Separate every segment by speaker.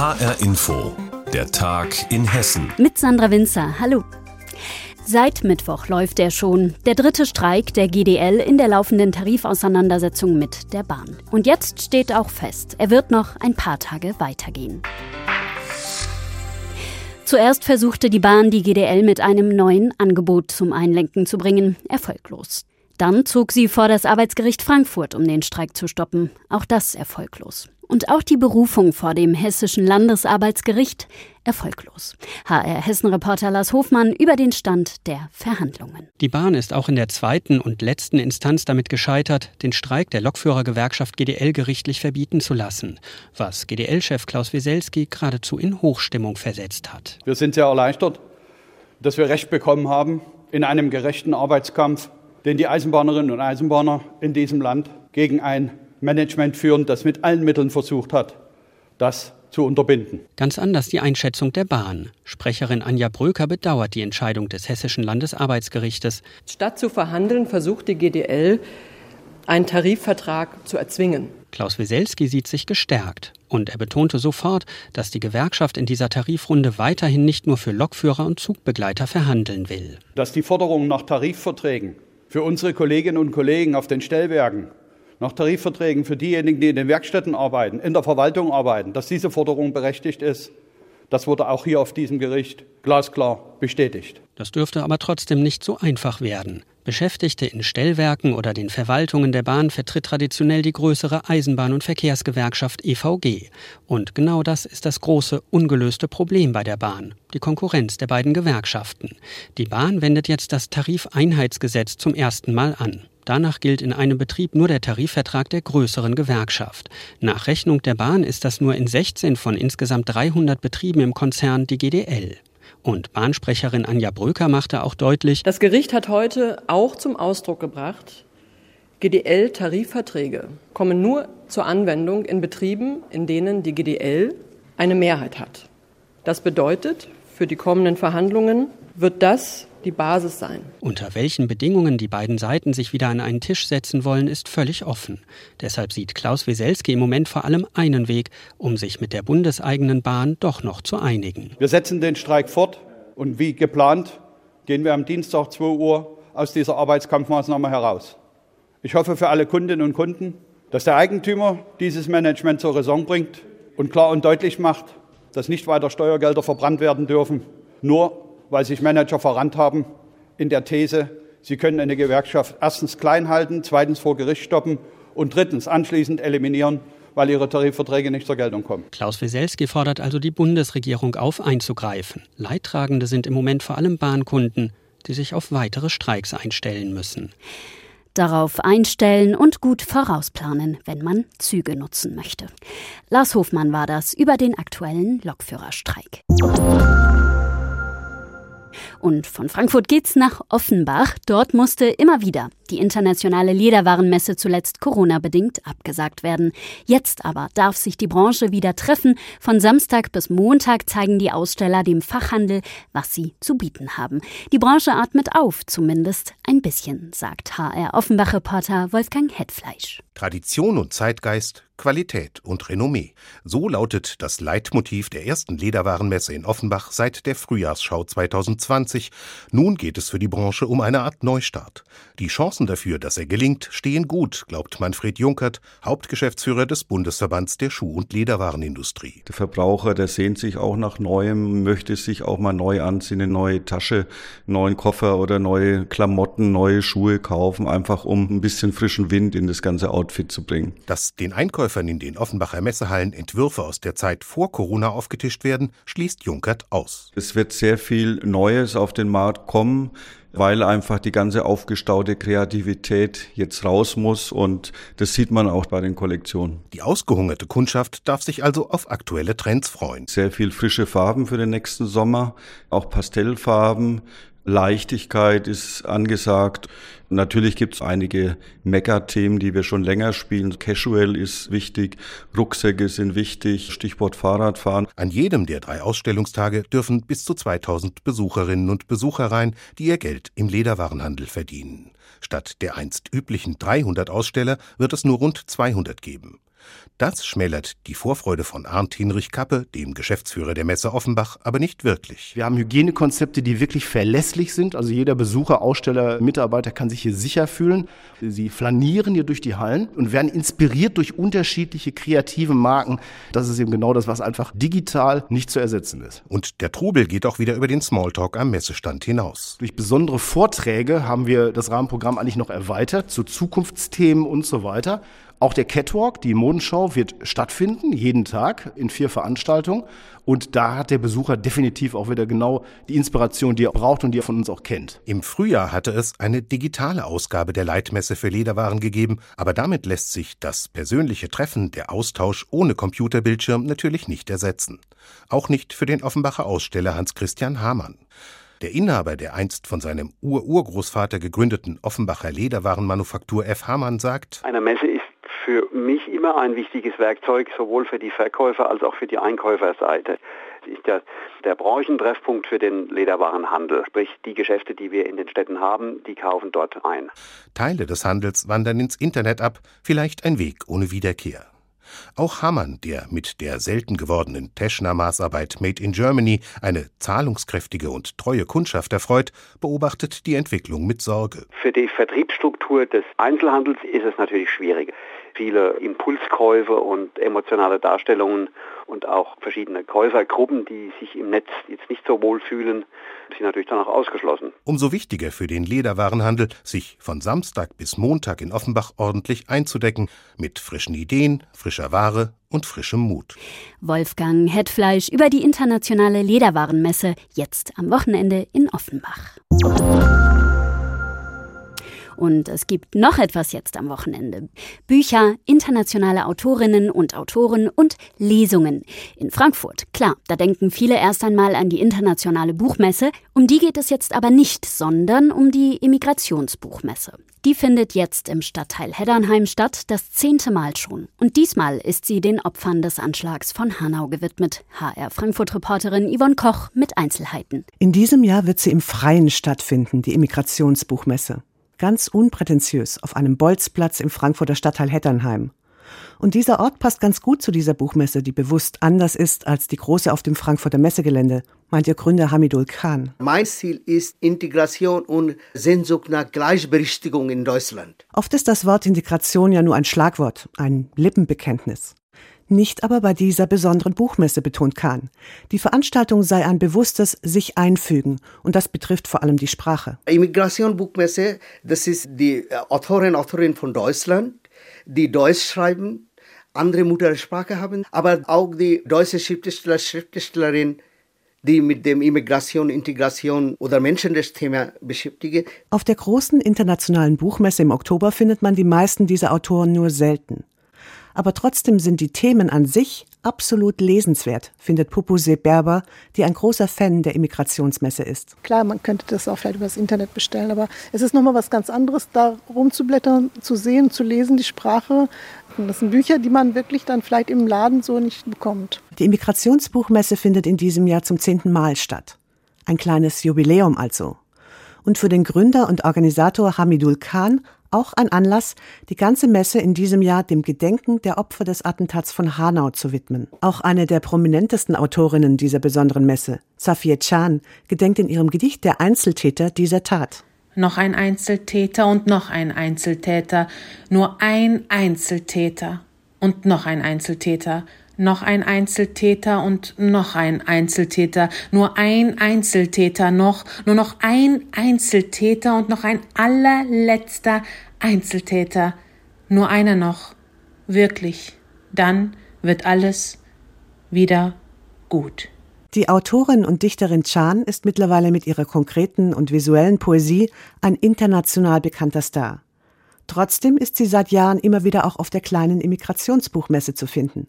Speaker 1: HR Info, der Tag in Hessen.
Speaker 2: Mit Sandra Winzer, hallo. Seit Mittwoch läuft er schon, der dritte Streik der GDL in der laufenden Tarifauseinandersetzung mit der Bahn. Und jetzt steht auch fest, er wird noch ein paar Tage weitergehen. Zuerst versuchte die Bahn die GDL mit einem neuen Angebot zum Einlenken zu bringen, erfolglos. Dann zog sie vor das Arbeitsgericht Frankfurt, um den Streik zu stoppen, auch das erfolglos. Und auch die Berufung vor dem Hessischen Landesarbeitsgericht erfolglos. HR Hessen-Reporter Lars Hofmann über den Stand der Verhandlungen.
Speaker 3: Die Bahn ist auch in der zweiten und letzten Instanz damit gescheitert, den Streik der Lokführergewerkschaft GDL gerichtlich verbieten zu lassen, was GDL-Chef Klaus Wieselski geradezu in Hochstimmung versetzt hat.
Speaker 4: Wir sind sehr erleichtert, dass wir Recht bekommen haben in einem gerechten Arbeitskampf, den die Eisenbahnerinnen und Eisenbahner in diesem Land gegen ein Management führen, das mit allen Mitteln versucht hat, das zu unterbinden.
Speaker 3: Ganz anders die Einschätzung der Bahn. Sprecherin Anja Bröker bedauert die Entscheidung des Hessischen Landesarbeitsgerichtes.
Speaker 5: Statt zu verhandeln, versucht die GDL, einen Tarifvertrag zu erzwingen.
Speaker 3: Klaus Wieselski sieht sich gestärkt. Und er betonte sofort, dass die Gewerkschaft in dieser Tarifrunde weiterhin nicht nur für Lokführer und Zugbegleiter verhandeln will.
Speaker 4: Dass die Forderung nach Tarifverträgen für unsere Kolleginnen und Kollegen auf den Stellwerken nach Tarifverträgen für diejenigen, die in den Werkstätten arbeiten, in der Verwaltung arbeiten, dass diese Forderung berechtigt ist. Das wurde auch hier auf diesem Gericht glasklar bestätigt.
Speaker 3: Das dürfte aber trotzdem nicht so einfach werden. Beschäftigte in Stellwerken oder den Verwaltungen der Bahn vertritt traditionell die größere Eisenbahn- und Verkehrsgewerkschaft EVG. Und genau das ist das große, ungelöste Problem bei der Bahn, die Konkurrenz der beiden Gewerkschaften. Die Bahn wendet jetzt das Tarifeinheitsgesetz zum ersten Mal an. Danach gilt in einem Betrieb nur der Tarifvertrag der größeren Gewerkschaft. Nach Rechnung der Bahn ist das nur in 16 von insgesamt 300 Betrieben im Konzern die GDL. Und Bahnsprecherin Anja Bröker machte auch deutlich,
Speaker 5: das Gericht hat heute auch zum Ausdruck gebracht, GDL-Tarifverträge kommen nur zur Anwendung in Betrieben, in denen die GDL eine Mehrheit hat. Das bedeutet, für die kommenden Verhandlungen wird das die Basis sein.
Speaker 3: Unter welchen Bedingungen die beiden Seiten sich wieder an einen Tisch setzen wollen, ist völlig offen. Deshalb sieht Klaus Weselski im Moment vor allem einen Weg, um sich mit der bundeseigenen Bahn doch noch zu einigen.
Speaker 4: Wir setzen den Streik fort und wie geplant gehen wir am Dienstag 2 Uhr aus dieser Arbeitskampfmaßnahme heraus. Ich hoffe für alle Kundinnen und Kunden, dass der Eigentümer dieses Management zur Raison bringt und klar und deutlich macht, dass nicht weiter Steuergelder verbrannt werden dürfen, nur weil sich Manager verrannt haben in der These, sie können eine Gewerkschaft erstens klein halten, zweitens vor Gericht stoppen und drittens anschließend eliminieren, weil ihre Tarifverträge nicht zur Geltung kommen.
Speaker 3: Klaus Wieselski fordert also die Bundesregierung auf, einzugreifen. Leidtragende sind im Moment vor allem Bahnkunden, die sich auf weitere Streiks einstellen müssen.
Speaker 2: Darauf einstellen und gut vorausplanen, wenn man Züge nutzen möchte. Lars Hofmann war das über den aktuellen Lokführerstreik. Und von Frankfurt geht's nach Offenbach. Dort musste immer wieder die internationale Lederwarenmesse zuletzt Corona-bedingt abgesagt werden. Jetzt aber darf sich die Branche wieder treffen. Von Samstag bis Montag zeigen die Aussteller dem Fachhandel, was sie zu bieten haben. Die Branche atmet auf, zumindest ein bisschen, sagt HR Offenbach-Reporter Wolfgang Hetfleisch.
Speaker 6: Tradition und Zeitgeist, Qualität und Renommee. So lautet das Leitmotiv der ersten Lederwarenmesse in Offenbach seit der Frühjahrsschau 2020. Nun geht es für die Branche um eine Art Neustart. Die Chancen dafür, dass er gelingt, stehen gut, glaubt Manfred Junkert, Hauptgeschäftsführer des Bundesverbands der Schuh- und Lederwarenindustrie.
Speaker 7: Der Verbraucher, der sehnt sich auch nach Neuem, möchte sich auch mal neu anziehen, eine neue Tasche, neuen Koffer oder neue Klamotten, neue Schuhe kaufen, einfach um ein bisschen frischen Wind in das ganze Outfit zu bringen.
Speaker 6: Dass den Einkäufern in den Offenbacher Messehallen Entwürfe aus der Zeit vor Corona aufgetischt werden, schließt Junkert aus.
Speaker 7: Es wird sehr viel Neues auf den Markt kommen weil einfach die ganze aufgestaute Kreativität jetzt raus muss und das sieht man auch bei den Kollektionen.
Speaker 6: Die ausgehungerte Kundschaft darf sich also auf aktuelle Trends freuen.
Speaker 7: Sehr viel frische Farben für den nächsten Sommer, auch Pastellfarben, Leichtigkeit ist angesagt. Natürlich gibt es einige Mega-Themen, die wir schon länger spielen. Casual ist wichtig, Rucksäcke sind wichtig, Stichwort Fahrradfahren.
Speaker 6: An jedem der drei Ausstellungstage dürfen bis zu 2000 Besucherinnen und Besucher rein, die ihr Geld im Lederwarenhandel verdienen. Statt der einst üblichen 300 Aussteller wird es nur rund 200 geben. Das schmälert die Vorfreude von Arndt Hinrich Kappe, dem Geschäftsführer der Messe Offenbach, aber nicht wirklich.
Speaker 8: Wir haben Hygienekonzepte, die wirklich verlässlich sind. Also jeder Besucher, Aussteller, Mitarbeiter kann sich hier sicher fühlen. Sie flanieren hier durch die Hallen und werden inspiriert durch unterschiedliche kreative Marken. Das ist eben genau das, was einfach digital nicht zu ersetzen ist.
Speaker 6: Und der Trubel geht auch wieder über den Smalltalk am Messestand hinaus.
Speaker 8: Durch besondere Vorträge haben wir das Rahmenprogramm eigentlich noch erweitert zu Zukunftsthemen und so weiter. Auch der Catwalk, die Modenschau, wird stattfinden, jeden Tag in vier Veranstaltungen. Und da hat der Besucher definitiv auch wieder genau die Inspiration, die er braucht und die er von uns auch kennt.
Speaker 6: Im Frühjahr hatte es eine digitale Ausgabe der Leitmesse für Lederwaren gegeben, aber damit lässt sich das persönliche Treffen, der Austausch ohne Computerbildschirm natürlich nicht ersetzen. Auch nicht für den Offenbacher Aussteller Hans-Christian Hamann. Der Inhaber der einst von seinem Ur-Urgroßvater gegründeten Offenbacher Lederwarenmanufaktur F. Hamann sagt,
Speaker 9: eine Messe ist für mich immer ein wichtiges Werkzeug, sowohl für die Verkäufer als auch für die Einkäuferseite. Es ist ja der Branchentreffpunkt für den Lederwarenhandel. Sprich, die Geschäfte, die wir in den Städten haben, die kaufen dort ein.
Speaker 6: Teile des Handels wandern ins Internet ab, vielleicht ein Weg ohne Wiederkehr. Auch Hamann, der mit der selten gewordenen Teschner-Maßarbeit Made in Germany eine zahlungskräftige und treue Kundschaft erfreut, beobachtet die Entwicklung mit Sorge.
Speaker 9: Für die Vertriebsstruktur des Einzelhandels ist es natürlich schwierig viele Impulskäufe und emotionale Darstellungen und auch verschiedene Käufergruppen, die sich im Netz jetzt nicht so wohl fühlen, sind natürlich dann auch ausgeschlossen.
Speaker 6: Umso wichtiger für den Lederwarenhandel, sich von Samstag bis Montag in Offenbach ordentlich einzudecken, mit frischen Ideen, frischer Ware und frischem Mut.
Speaker 2: Wolfgang Hetfleisch über die internationale Lederwarenmesse, jetzt am Wochenende in Offenbach. Und es gibt noch etwas jetzt am Wochenende. Bücher, internationale Autorinnen und Autoren und Lesungen. In Frankfurt, klar, da denken viele erst einmal an die internationale Buchmesse. Um die geht es jetzt aber nicht, sondern um die Immigrationsbuchmesse. Die findet jetzt im Stadtteil Heddernheim statt, das zehnte Mal schon. Und diesmal ist sie den Opfern des Anschlags von Hanau gewidmet. HR Frankfurt-Reporterin Yvonne Koch mit Einzelheiten.
Speaker 10: In diesem Jahr wird sie im Freien stattfinden, die Immigrationsbuchmesse ganz unprätentiös auf einem Bolzplatz im Frankfurter Stadtteil Hetternheim. Und dieser Ort passt ganz gut zu dieser Buchmesse, die bewusst anders ist als die große auf dem Frankfurter Messegelände, meint ihr Gründer Hamidul Khan.
Speaker 11: Mein Ziel ist Integration und Sehnsucht nach Gleichberechtigung in Deutschland.
Speaker 10: Oft ist das Wort Integration ja nur ein Schlagwort, ein Lippenbekenntnis. Nicht aber bei dieser besonderen Buchmesse, betont Kahn. Die Veranstaltung sei ein bewusstes sich einfügen und das betrifft vor allem die Sprache.
Speaker 11: Immigration Buchmesse, das ist die äh, Autorin, Autorin von Deutschland, die Deutsch schreiben, andere Muttersprache haben, aber auch die deutsche Schriftsteller, Schriftstellerin, die mit dem Immigration, Integration oder Menschenrechtsthema beschäftigen.
Speaker 10: Auf der großen internationalen Buchmesse im Oktober findet man die meisten dieser Autoren nur selten aber trotzdem sind die Themen an sich absolut lesenswert, findet Pupuse Berber, die ein großer Fan der Immigrationsmesse ist.
Speaker 12: Klar, man könnte das auch vielleicht über das Internet bestellen, aber es ist nochmal was ganz anderes, da rumzublättern, zu sehen, zu lesen, die Sprache. Das sind Bücher, die man wirklich dann vielleicht im Laden so nicht bekommt.
Speaker 10: Die Immigrationsbuchmesse findet in diesem Jahr zum zehnten Mal statt. Ein kleines Jubiläum also. Und für den Gründer und Organisator Hamidul Khan auch ein Anlass, die ganze Messe in diesem Jahr dem Gedenken der Opfer des Attentats von Hanau zu widmen. Auch eine der prominentesten Autorinnen dieser besonderen Messe, Safie Chan, gedenkt in ihrem Gedicht der Einzeltäter dieser Tat.
Speaker 13: Noch ein Einzeltäter und noch ein Einzeltäter, nur ein Einzeltäter und noch ein Einzeltäter, noch ein Einzeltäter und noch ein Einzeltäter, nur ein Einzeltäter noch, nur noch ein Einzeltäter und noch ein allerletzter Einzeltäter, nur einer noch, wirklich, dann wird alles wieder gut.
Speaker 10: Die Autorin und Dichterin Chan ist mittlerweile mit ihrer konkreten und visuellen Poesie ein international bekannter Star. Trotzdem ist sie seit Jahren immer wieder auch auf der kleinen Immigrationsbuchmesse zu finden.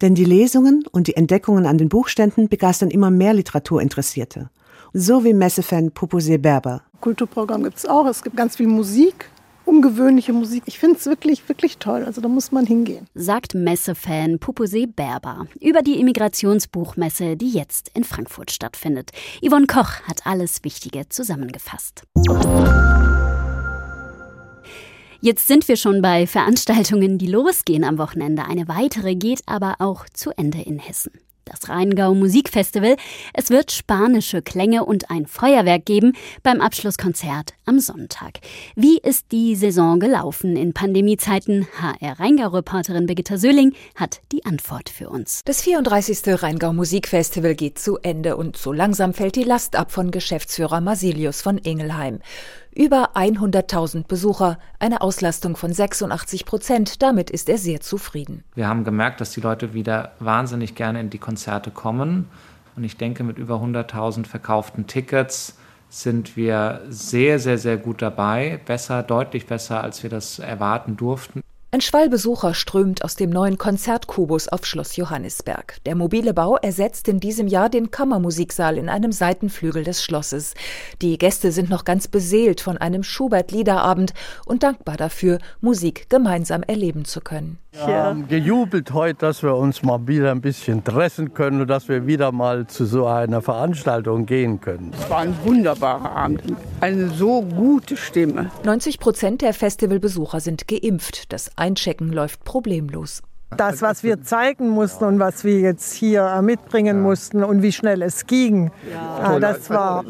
Speaker 10: Denn die Lesungen und die Entdeckungen an den Buchständen begeistern immer mehr Literaturinteressierte. So wie Messefan Pupuse Berber.
Speaker 12: Kulturprogramm gibt es auch. Es gibt ganz viel Musik, ungewöhnliche Musik. Ich finde es wirklich, wirklich toll. Also da muss man hingehen.
Speaker 2: Sagt Messefan Pupuse Berber über die Immigrationsbuchmesse, die jetzt in Frankfurt stattfindet. Yvonne Koch hat alles Wichtige zusammengefasst. Jetzt sind wir schon bei Veranstaltungen, die losgehen am Wochenende. Eine weitere geht aber auch zu Ende in Hessen das Rheingau Musikfestival. Es wird spanische Klänge und ein Feuerwerk geben beim Abschlusskonzert am Sonntag. Wie ist die Saison gelaufen in Pandemiezeiten? HR Rheingau-Reporterin Birgitta Söhling hat die Antwort für uns.
Speaker 14: Das 34. Rheingau Musikfestival geht zu Ende und so langsam fällt die Last ab von Geschäftsführer Masilius von Ingelheim. Über 100.000 Besucher, eine Auslastung von 86 Prozent. Damit ist er sehr zufrieden.
Speaker 15: Wir haben gemerkt, dass die Leute wieder wahnsinnig gerne in die Konzerte kommen. Und ich denke, mit über 100.000 verkauften Tickets sind wir sehr, sehr, sehr gut dabei. Besser, deutlich besser, als wir das erwarten durften.
Speaker 14: Ein Schwall Besucher strömt aus dem neuen Konzertkubus auf Schloss Johannisberg. Der mobile Bau ersetzt in diesem Jahr den Kammermusiksaal in einem Seitenflügel des Schlosses. Die Gäste sind noch ganz beseelt von einem Schubert-Liederabend und dankbar dafür, Musik gemeinsam erleben zu können.
Speaker 16: Wir haben gejubelt heute, dass wir uns mal wieder ein bisschen dressen können und dass wir wieder mal zu so einer Veranstaltung gehen können.
Speaker 17: Es war ein wunderbarer Abend, eine so gute Stimme.
Speaker 14: 90 Prozent der Festivalbesucher sind geimpft. Das Einchecken läuft problemlos.
Speaker 12: Das, was wir zeigen mussten und was wir jetzt hier mitbringen ja. mussten und wie schnell es ging, ja. das war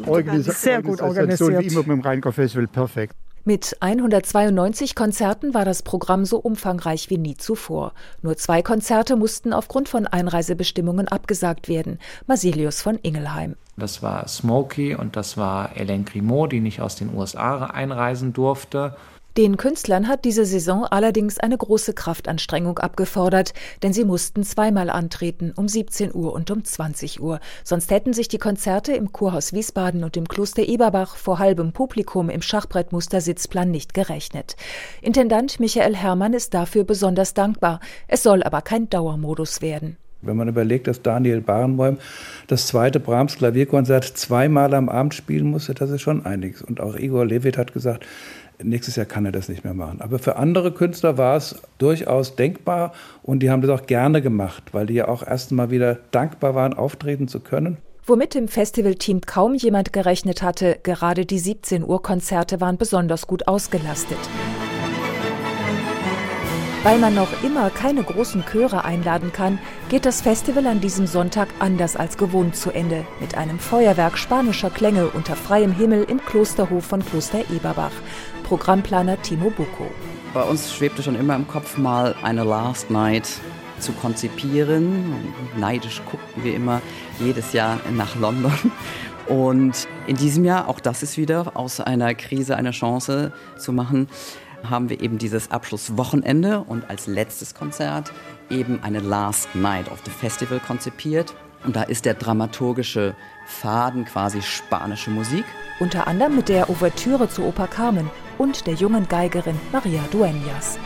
Speaker 12: sehr gut organisiert.
Speaker 16: Wie immer beim Rheingau Festival perfekt.
Speaker 14: Mit 192 Konzerten war das Programm so umfangreich wie nie zuvor. Nur zwei Konzerte mussten aufgrund von Einreisebestimmungen abgesagt werden. Masilius von Ingelheim.
Speaker 15: Das war Smokey und das war Hélène Grimaud, die nicht aus den USA einreisen durfte.
Speaker 14: Den Künstlern hat diese Saison allerdings eine große Kraftanstrengung abgefordert, denn sie mussten zweimal antreten, um 17 Uhr und um 20 Uhr. Sonst hätten sich die Konzerte im Kurhaus Wiesbaden und im Kloster Eberbach vor halbem Publikum im Schachbrettmuster-Sitzplan nicht gerechnet. Intendant Michael Herrmann ist dafür besonders dankbar. Es soll aber kein Dauermodus werden.
Speaker 18: Wenn man überlegt, dass Daniel Barenboim das zweite Brahms Klavierkonzert zweimal am Abend spielen musste, das ist schon einiges. Und auch Igor Levit hat gesagt, Nächstes Jahr kann er das nicht mehr machen. Aber für andere Künstler war es durchaus denkbar und die haben das auch gerne gemacht, weil die ja auch erst mal wieder dankbar waren, auftreten zu können.
Speaker 14: Womit im Festivalteam kaum jemand gerechnet hatte, gerade die 17 Uhr Konzerte waren besonders gut ausgelastet. Weil man noch immer keine großen Chöre einladen kann, geht das Festival an diesem Sonntag anders als gewohnt zu Ende, mit einem Feuerwerk spanischer Klänge unter freiem Himmel im Klosterhof von Kloster Eberbach. Programmplaner Timo Bucco.
Speaker 19: Bei uns schwebte schon immer im Kopf mal eine Last Night zu konzipieren. Neidisch guckten wir immer jedes Jahr nach London. Und in diesem Jahr, auch das ist wieder aus einer Krise eine Chance zu machen, haben wir eben dieses Abschlusswochenende und als letztes Konzert eben eine Last Night of the Festival konzipiert. Und da ist der dramaturgische Faden quasi spanische Musik.
Speaker 14: Unter anderem mit der Ouvertüre zu Oper Carmen und der jungen Geigerin Maria Dueñas.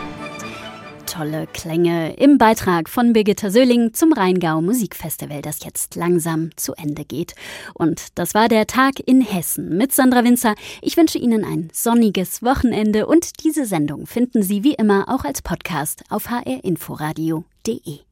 Speaker 2: Tolle Klänge im Beitrag von Birgitta Söhling zum Rheingau Musikfestival, das jetzt langsam zu Ende geht. Und das war der Tag in Hessen mit Sandra Winzer. Ich wünsche Ihnen ein sonniges Wochenende und diese Sendung finden Sie wie immer auch als Podcast auf hrinforadio.de.